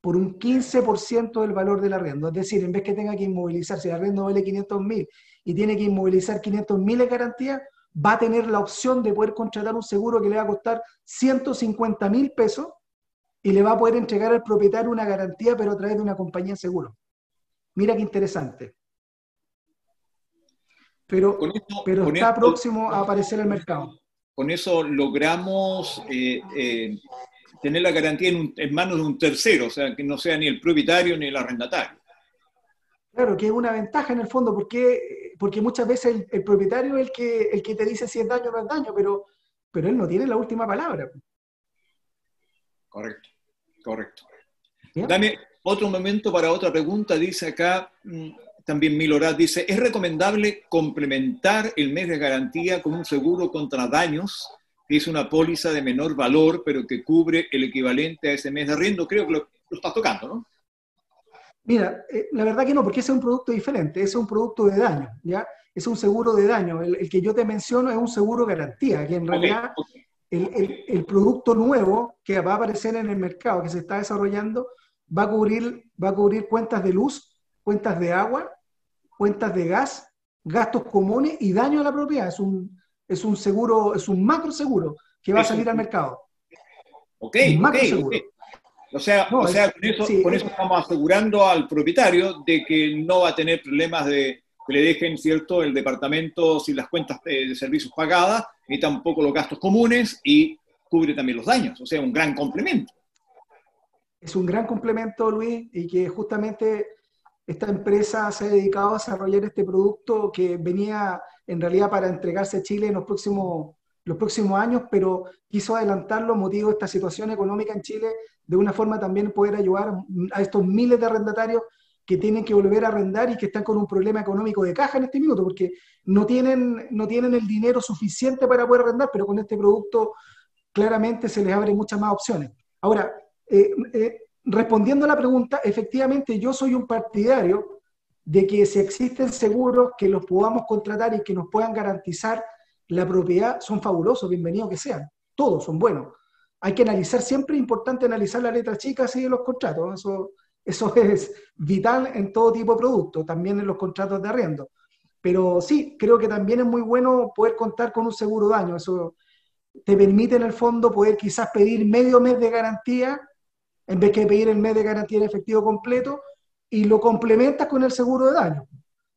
por un 15% del valor del arriendo. Es decir, en vez que tenga que inmovilizar, si el arriendo vale 500 mil y tiene que inmovilizar 500 mil de garantía, va a tener la opción de poder contratar un seguro que le va a costar 150 mil pesos y le va a poder entregar al propietario una garantía, pero a través de una compañía de seguro. Mira qué interesante. Pero, pero está próximo a aparecer el mercado. Con eso logramos eh, eh, tener la garantía en, manos de un tercero, o sea, que no sea ni el propietario ni el arrendatario. Claro, que es una ventaja en el fondo, porque, porque muchas veces el, propietario es el que, el que te dice si es daño o no es daño, pero, pero él no tiene la última palabra. Correcto. Correcto. Dame otro momento para otra pregunta. Dice acá, mm, también Milorad dice, ¿es recomendable complementar el mes de garantía con un seguro contra daños, que es una póliza de menor valor, pero que cubre el equivalente a ese mes de arriendo? Creo que lo, estás tocando, ¿no? Mira, eh, la verdad que no, porque ese es un producto diferente, ese es un producto de daño, ¿ya? Es un seguro de daño. El, que yo te menciono es un seguro garantía, que en realidad el, producto nuevo que va a aparecer en el mercado, que se está desarrollando, va a cubrir, va a cubrir cuentas de luz, cuentas de agua, cuentas de gas, gastos comunes y daño a la propiedad. Es un, es un seguro, es un macro seguro que va a salir al mercado. Ok, macro seguro. O sea, o sea con, eso, con eso estamos asegurando al propietario de que no va a tener problemas de, que le dejen, ¿cierto?, el departamento sin las cuentas de servicios pagadas, y tampoco los gastos comunes y cubre también los daños. O sea, un gran complemento. Es un gran complemento, Luis, y que justamente esta empresa se ha dedicado a desarrollar este producto que venía en realidad para entregarse a Chile en los próximos, los próximos años, pero quiso adelantarlo motivo de esta situación económica en Chile, de una forma también poder ayudar a estos miles de arrendatarios que tienen que volver a arrendar y que están con un problema económico de caja en este minuto, porque no tienen, no tienen el dinero suficiente para poder arrendar, pero con este producto claramente se les abre muchas más opciones. Ahora, eh, eh, respondiendo a la pregunta, efectivamente yo soy un partidario de que si existen seguros que los podamos contratar y que nos puedan garantizar la propiedad, son fabulosos, bienvenidos que sean, todos son buenos. Hay que analizar, siempre es importante analizar la letra chica así de los contratos, eso eso es vital en todo tipo de producto, también en los contratos de arriendo. Pero sí, creo que también es muy bueno poder contar con un seguro daño. Eso te permite en el fondo poder quizás pedir medio mes de garantía en vez de pedir el mes de garantía en efectivo completo y lo complementas con el seguro de daño.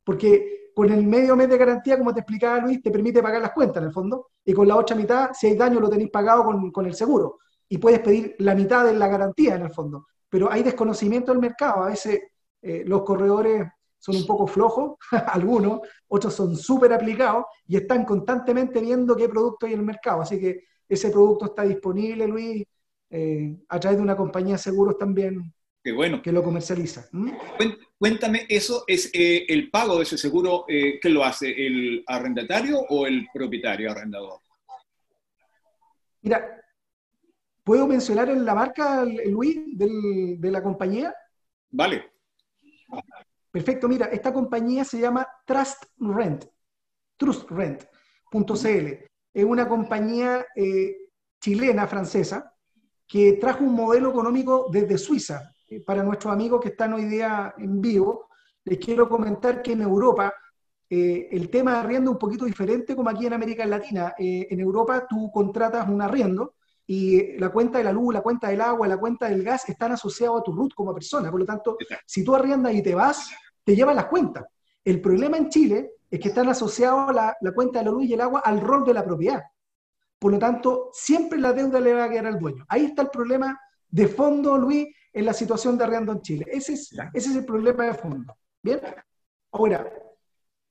Porque con el medio mes de garantía, como te explicaba Luis, te permite pagar las cuentas en el fondo y con la otra mitad, si hay daño, lo tenéis pagado con, con el seguro y puedes pedir la mitad de la garantía en el fondo pero hay desconocimiento del mercado. A veces eh, los corredores son un poco flojos, *laughs* algunos, otros son súper aplicados y están constantemente viendo qué producto hay en el mercado. Así que ese producto está disponible, Luis, eh, a través de una compañía de seguros también bueno. que lo comercializa. ¿Mm? Cuéntame, ¿eso es eh, el pago de ese seguro? Eh, ¿Qué lo hace? ¿El arrendatario o el propietario arrendador? Mira, ¿Puedo mencionar la marca, Luis, de la compañía? Vale. Perfecto, mira, esta compañía se llama Trust Rent, trustrent.cl. Es una compañía eh, chilena, francesa, que trajo un modelo económico desde Suiza. eh, para nuestros amigos que están hoy día en vivo, les quiero comentar que en Europa eh, el tema de arriendo es un poquito diferente como aquí en América Latina. en Europa tú contratas un arriendo y la cuenta de la luz, la cuenta del agua, la cuenta del gas están asociados a tu RUT como persona. Por lo tanto, si tú arriendas y te vas, te llevan las cuentas. El problema en Chile es que están asociados la, la cuenta de la luz y el agua al rol de la propiedad. Por lo tanto, siempre la deuda le va a quedar al dueño. Ahí está el problema de fondo, Luis, en la situación de arriendo en Chile. Ese es, ese es el problema de fondo. Bien. Ahora,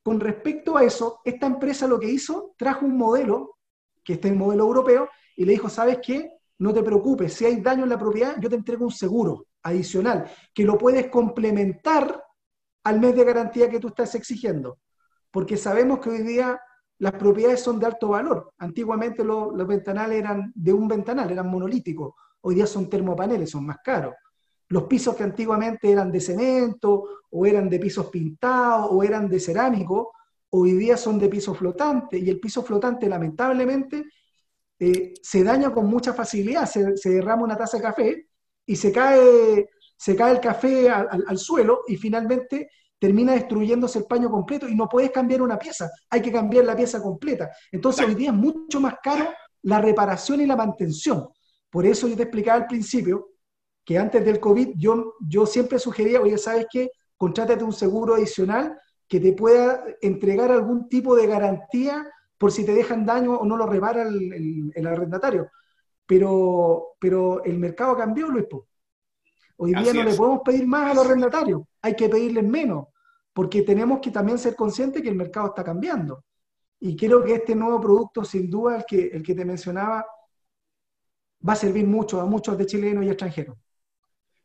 con respecto a eso, esta empresa lo que hizo, trajo un modelo, que está en el modelo europeo, y le dijo, ¿sabes qué? No te preocupes, si hay daño en la propiedad, yo te entrego un seguro adicional, que lo puedes complementar al mes de garantía que tú estás exigiendo. Porque sabemos que hoy día las propiedades son de alto valor. Antiguamente los, ventanales eran de un ventanal, eran monolíticos. Hoy día son termopaneles, son más caros. Los pisos que antiguamente eran de cemento, o eran de pisos pintados, o eran de cerámico, hoy día son de piso flotante. Y el piso flotante, lamentablemente, eh, se daña con mucha facilidad, se, derrama una taza de café y se cae, se cae el café al, suelo y finalmente termina destruyéndose el paño completo y no puedes cambiar una pieza, hay que cambiar la pieza completa. Entonces hoy día es mucho más caro la reparación y la mantención. Por eso yo te explicaba al principio que antes del COVID yo, yo siempre sugería, oye, ¿sabes qué? Contrátate un seguro adicional que te pueda entregar algún tipo de garantía por si te dejan daño o no lo repara el, arrendatario. Pero, pero el mercado cambió, Luis. Hoy día no le podemos pedir más a los arrendatarios, hay que pedirles menos, porque tenemos que también ser conscientes que el mercado está cambiando. Y creo que este nuevo producto, sin duda, el que, el que te mencionaba, va a servir mucho a muchos de chilenos y extranjeros.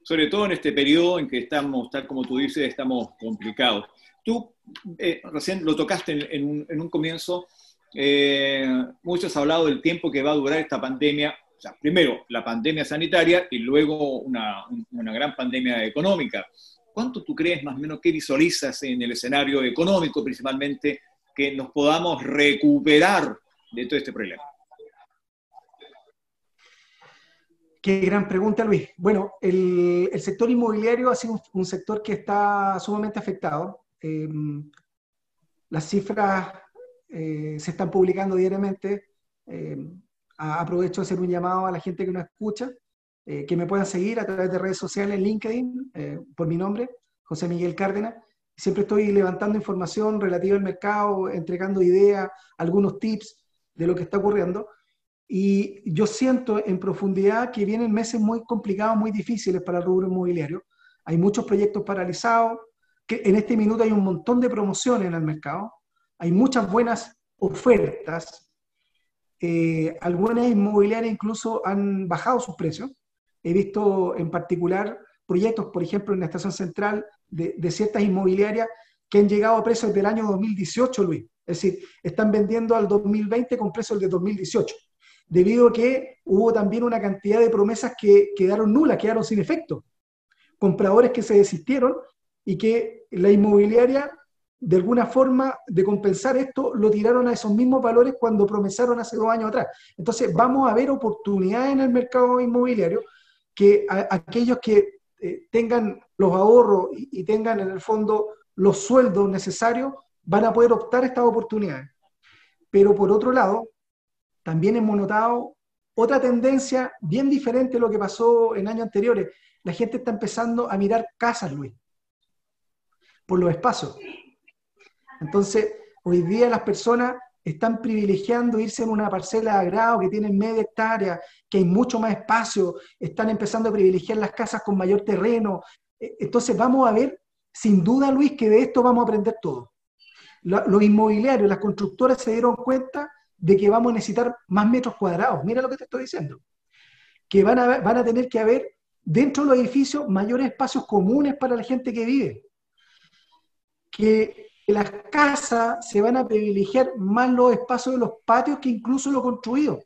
Sobre todo en este periodo en que estamos, tal como tú dices, estamos complicados. Tú eh, recién lo tocaste en, un, en un comienzo, eh, muchos han hablado del tiempo que va a durar esta pandemia. O sea, primero, la pandemia sanitaria y luego una, gran pandemia económica. ¿Cuánto tú crees más o menos que visualizas en el escenario económico principalmente que nos podamos recuperar de todo este problema? Qué gran pregunta, Luis. Bueno, el, sector inmobiliario ha sido un, sector que está sumamente afectado. Eh, las cifras eh, se están publicando diariamente. Eh, aprovecho de hacer un llamado a la gente que nos escucha, eh, que me puedan seguir a través de redes sociales, LinkedIn, por mi nombre, José Miguel Cárdenas. Siempre estoy levantando información relativa al mercado, entregando ideas, algunos tips de lo que está ocurriendo. Y yo siento en profundidad que vienen meses muy complicados, muy difíciles para el rubro inmobiliario. Hay muchos proyectos paralizados, que en este minuto hay un montón de promociones en el mercado hay muchas buenas ofertas. Eh, algunas inmobiliarias incluso han bajado sus precios. He visto en particular proyectos, por ejemplo, en la estación central de, ciertas inmobiliarias que han llegado a precios del año 2018, Luis. Es decir, están vendiendo al 2020 con precios del 2018, debido a que hubo también una cantidad de promesas que quedaron nulas, quedaron sin efecto. Compradores que se desistieron y que la inmobiliaria de alguna forma de compensar esto, lo tiraron a esos mismos valores cuando promesaron hace dos años atrás. Entonces, vamos a ver oportunidades en el mercado inmobiliario que aquellos que eh, tengan los ahorros y, tengan en el fondo los sueldos necesarios van a poder optar estas oportunidades. Pero por otro lado, también hemos notado otra tendencia bien diferente a lo que pasó en años anteriores. La gente está empezando a mirar casas, Luis, por los espacios. Entonces, hoy día las personas están privilegiando irse en una parcela de agrado que tienen media hectárea, que hay mucho más espacio, están empezando a privilegiar las casas con mayor terreno. E, entonces vamos a ver, sin duda Luis, que de esto vamos a aprender todo. Los inmobiliarios, las constructoras se dieron cuenta de que vamos a necesitar más metros cuadrados. Mira lo que te estoy diciendo. Que van a, van a tener que haber dentro de los edificios mayores espacios comunes para la gente que vive. Que las casas se van a privilegiar más los espacios de los patios que incluso lo construido.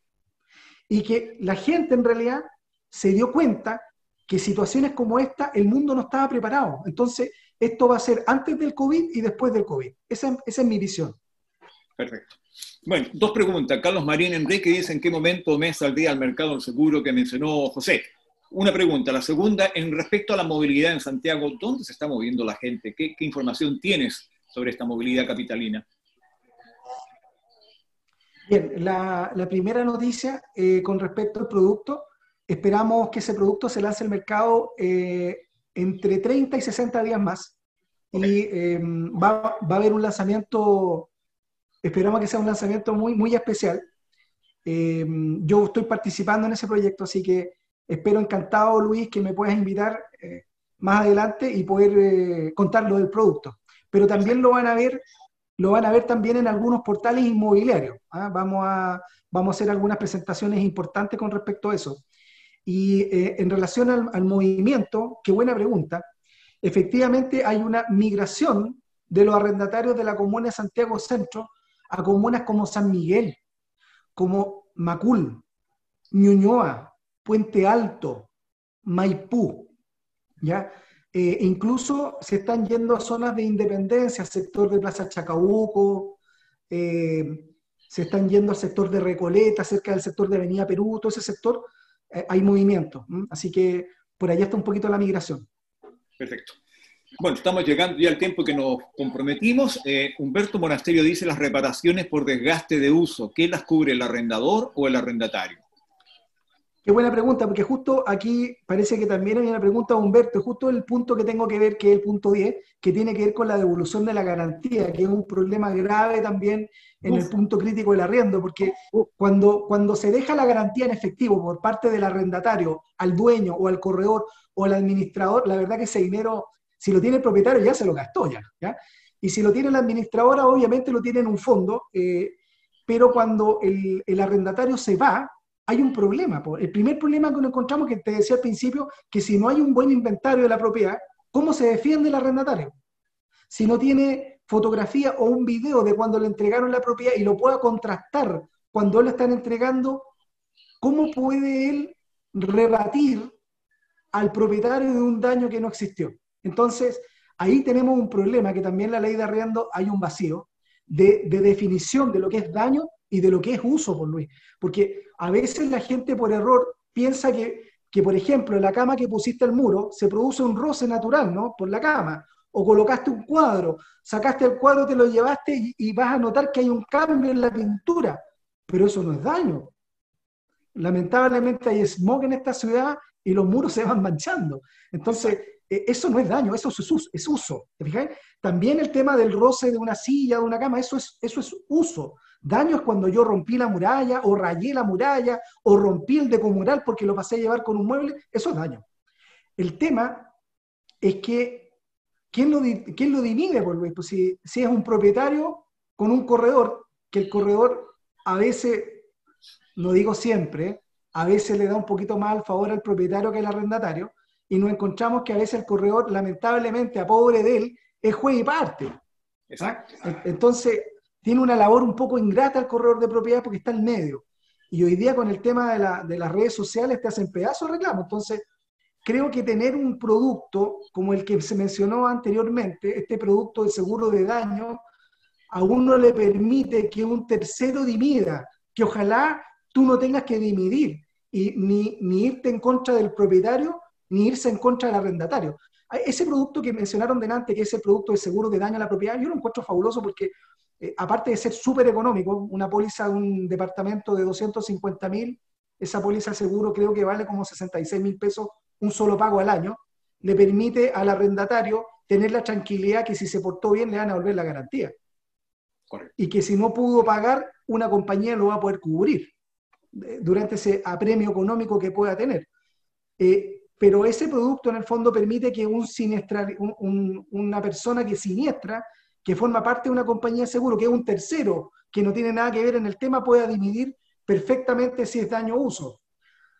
Y que la gente en realidad se dio cuenta que situaciones como esta el mundo no estaba preparado. Entonces, esto va a ser antes del COVID y después del COVID. Esa, es mi visión. Perfecto. Bueno, dos preguntas. Carlos Marín Enrique dice en qué momento mes día al mercado del seguro que mencionó José. Una pregunta. La segunda, en respecto a la movilidad en Santiago, ¿dónde se está moviendo la gente? ¿Qué, información tienes sobre esta movilidad capitalina? Bien, la, primera noticia eh, con respecto al producto, esperamos que ese producto se lance al mercado eh, entre 30 y 60 días más. Y em, va, va, a haber un lanzamiento, esperamos que sea un lanzamiento muy, muy especial. Em, yo estoy participando en ese proyecto, así que espero encantado, Luis, que me puedas invitar eh, más adelante y poder eh, contar lo del producto. Pero también lo van a ver, lo van a ver también en algunos portales inmobiliarios. ¿ah? Vamos, a, vamos a hacer algunas presentaciones importantes con respecto a eso. Y eh, en relación al, al, movimiento, qué buena pregunta. Efectivamente hay una migración de los arrendatarios de la comuna de Santiago Centro a comunas como San Miguel, como Macul, Ñuñoa, Puente Alto, Maipú, ¿ya? Eh, incluso se están yendo a zonas de independencia, sector de Plaza Chacabuco, eh, se están yendo al sector de Recoleta, cerca del sector de Avenida Perú, todo ese sector eh, hay movimiento. Así que por allá está un poquito la migración. Perfecto. Bueno, estamos llegando ya al tiempo que nos comprometimos. Humberto Monasterio dice las reparaciones por desgaste de uso, ¿qué las cubre el arrendador o el arrendatario? Qué buena pregunta, porque justo aquí parece que también hay una pregunta de Humberto, justo el punto que tengo que ver, que es el punto 10, que tiene que ver con la devolución de la garantía, que es un problema grave también en el punto crítico del arriendo, porque cuando, cuando se deja la garantía en efectivo por parte del arrendatario al dueño o al corredor o al administrador, la verdad que ese dinero, si lo tiene el propietario, ya se lo gastó ya. ¿ya? Y si lo tiene la administradora, obviamente lo tiene en un fondo, eh, pero cuando el, el arrendatario se va, hay un problema. El primer problema que nos encontramos, que te decía al principio, que si no hay un buen inventario de la propiedad, ¿cómo se defiende el arrendatario? Si no tiene fotografía o un video de cuando le entregaron la propiedad y lo pueda contrastar cuando lo están entregando, ¿cómo puede él rebatir al propietario de un daño que no existió? Entonces, ahí tenemos un problema, que también la ley de arriendo hay un vacío de definición de lo que es daño y de lo que es uso, por Luis. Porque a veces la gente por error piensa que, que, por ejemplo, la cama que pusiste al muro se produce un roce natural, ¿no? Por la cama. O colocaste un cuadro, sacaste el cuadro, te lo llevaste y, vas a notar que hay un cambio en la pintura. Pero eso no es daño. Lamentablemente hay smog en esta ciudad y los muros se van manchando. Entonces, e, eso no es daño, eso es uso. Es uso ¿te También el tema del roce de una silla, de una cama, eso es, eso es uso. Daño es cuando yo rompí la muralla o rayé la muralla o rompí el decomural porque lo pasé a llevar con un mueble, eso es daño. El tema es que, ¿quién lo, quién lo divide? Pues si, si es un propietario con un corredor, que el corredor a veces, no digo siempre, a veces le da un poquito más al favor al propietario que al arrendatario, y nos encontramos que a veces el corredor, lamentablemente, a pobre de él, es juez y parte. Exacto. Entonces, tiene una labor un poco ingrata el corredor de propiedad porque está en medio. Y hoy día con el tema de, las redes sociales te hacen pedazos reclamo. Entonces, creo que tener un producto como el que se mencionó anteriormente, este producto de seguro de daño, a uno le permite que un tercero dimida, que ojalá tú no tengas que dimidir y ni, ni irte en contra del propietario, ni irse en contra del arrendatario. Ese producto que mencionaron delante, que es el producto de seguro de daño a la propiedad, yo lo encuentro fabuloso porque eh, aparte de ser súper económico, una póliza de un departamento de 250 mil, esa póliza seguro creo que vale como 66 mil pesos un solo pago al año, le permite al arrendatario tener la tranquilidad que si se portó bien le van a volver la garantía. Y que si no pudo pagar, una compañía lo va a poder cubrir eh, durante ese apremio económico que pueda tener. Eh, pero ese producto en el fondo permite que un una persona que siniestra que forma parte de una compañía de seguro, que es un tercero, que no tiene nada que ver en el tema, pueda dividir perfectamente si es daño o uso.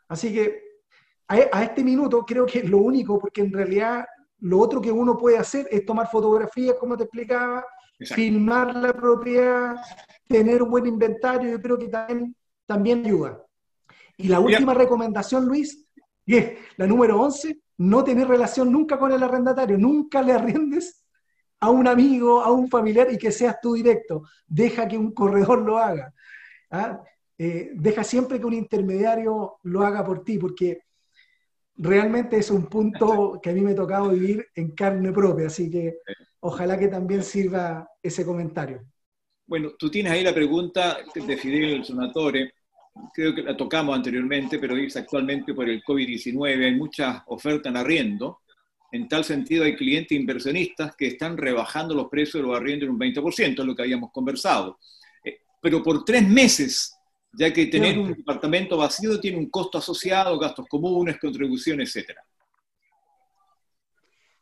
Así que a, este minuto creo que es lo único, porque en realidad lo otro que uno puede hacer es tomar fotografías, como te explicaba, filmar la propiedad, tener un buen inventario, yo creo que también, también ayuda. Y la última recomendación, Luis, y es la número 11, no tener relación nunca con el arrendatario, nunca le arriendes a un amigo, a un familiar y que seas tú directo. Deja que un corredor lo haga. ¿ah? Eh, deja siempre que un intermediario lo haga por ti, porque realmente es un punto que a mí me ha tocado vivir en carne propia, así que ojalá que también sirva ese comentario. Bueno, tú tienes ahí la pregunta de Fidel Sonatore, creo que la tocamos anteriormente, pero dice actualmente por el COVID-19 hay mucha oferta en arriendo. En tal sentido, hay clientes inversionistas que están rebajando los precios de los arriendos en un 20%, es lo que habíamos conversado. Eh, pero por tres meses, ya que tener un departamento vacío tiene un costo asociado, gastos comunes, contribuciones, etc.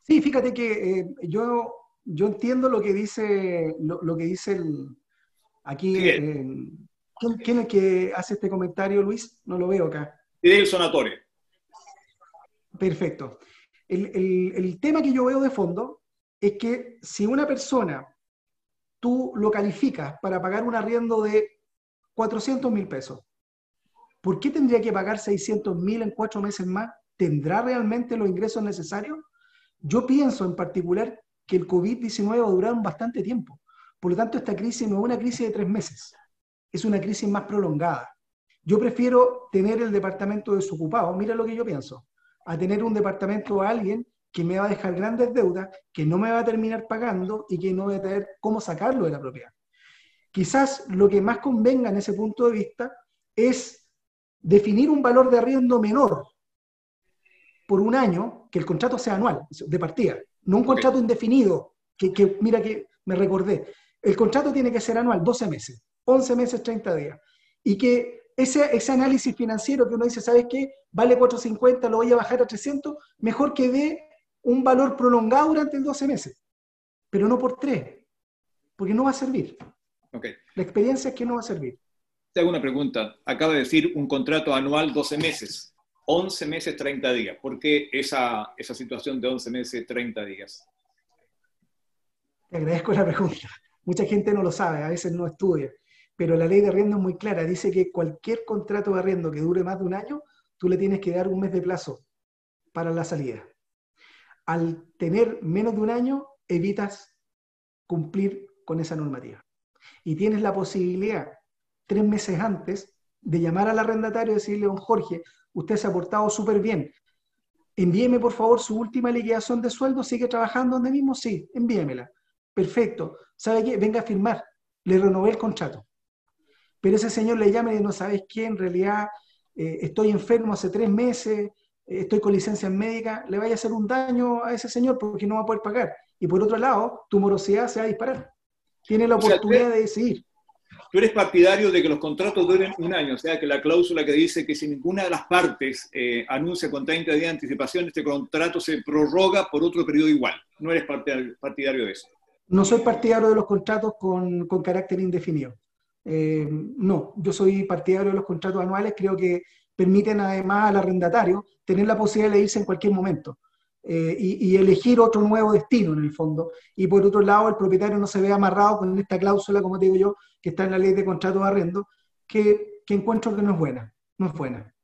Sí, fíjate que eh, yo, yo entiendo lo que dice, lo, que dice el, aquí. ¿Quién, es el que hace este comentario, Luis? No lo veo acá. Fidel Sonatore. Perfecto. El, tema que yo veo de fondo es que si una persona tú lo calificas para pagar un arriendo de 400 mil pesos, ¿por qué tendría que pagar 600 mil en cuatro meses más? ¿Tendrá realmente los ingresos necesarios? Yo pienso en particular que el COVID-19 va a durar bastante tiempo. Por lo tanto, esta crisis no es una crisis de tres meses es una crisis más prolongada. Yo prefiero tener el departamento desocupado, mira lo que yo pienso, a tener un departamento a alguien que me va a dejar grandes deudas, que no me va a terminar pagando y que no voy a tener cómo sacarlo de la propiedad. Quizás lo que más convenga en ese punto de vista es definir un valor de arriendo menor por un año, que el contrato sea anual, de partida, no un contrato indefinido, que, que mira que me recordé, el contrato tiene que ser anual, 12 meses. 11 meses, 30 días. Y que ese, ese análisis financiero que uno dice, ¿sabes qué? Vale 450, lo voy a bajar a 300, mejor que dé un valor prolongado durante 12 meses, pero no por 3, porque no va a servir. Okay. La experiencia es que no va a servir. Te hago una pregunta. Acaba de decir un contrato anual 12 meses, 11 meses, 30 días. ¿Por qué esa, esa situación de 11 meses, 30 días? Te agradezco la pregunta. Mucha gente no lo sabe, a veces no estudia pero la ley de arriendo es muy clara, dice que cualquier contrato de arriendo que dure más de un año, tú le tienes que dar un mes de plazo para la salida. Al tener menos de un año, evitas cumplir con esa normativa. Y tienes la posibilidad, tres meses antes, de llamar al arrendatario y decirle, don Jorge, usted se ha portado súper bien. Envíeme, por favor, su última liquidación de sueldo. ¿Sigue trabajando donde mismo? Sí, envíemela. Perfecto. ¿Sabe qué? Venga a firmar. Le renové el contrato pero ese señor le llama y no sabes qué, en realidad eh, estoy enfermo hace tres meses, eh, estoy con licencia médica, le vaya a hacer un daño a ese señor porque no va a poder pagar. Y por otro lado, tu morosidad se va a disparar. Tiene la oportunidad de decidir. Tú eres partidario de que los contratos duren un año, o sea, que la cláusula que dice que si ninguna de las partes eh, anuncia con 30 días de anticipación, este contrato se prorroga por otro periodo igual. No eres partidario de eso. No soy partidario de los contratos con, con carácter indefinido. Eh, no, yo soy partidario de los contratos anuales, creo que permiten además al arrendatario tener la posibilidad de irse en cualquier momento eh, y, elegir otro nuevo destino en el fondo. Y por otro lado, el propietario no se ve amarrado con esta cláusula, como digo yo, que está en la ley de contrato de arrendo, que, que encuentro que no es buena, no es buena.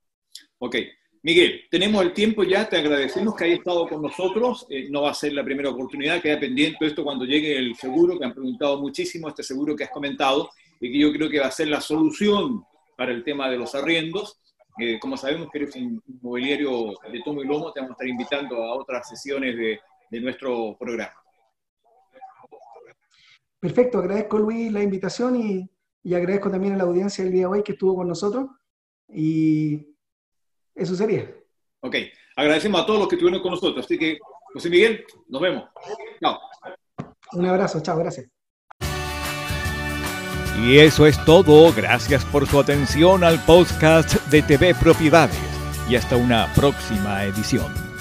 Ok. Miguel, tenemos el tiempo ya, te agradecemos que hayas estado con nosotros. Eh, no va a ser la primera oportunidad, queda pendiente esto cuando llegue el seguro, que han preguntado muchísimo, este seguro que has comentado, y que yo creo que va a ser la solución para el tema de los arriendos. Eh, como sabemos que eres un inmobiliario de tomo y lomo, te vamos a estar invitando a otras sesiones de, de nuestro programa. Perfecto, agradezco Luis la invitación y, y agradezco también a la audiencia del día de hoy que estuvo con nosotros. Y eso sería. Ok, agradecemos a todos los que estuvieron con nosotros. Así que, José Miguel, nos vemos. Chao. Un abrazo, chao, gracias. Y eso es todo. Gracias por su atención al podcast de TV Propiedades y hasta una próxima edición.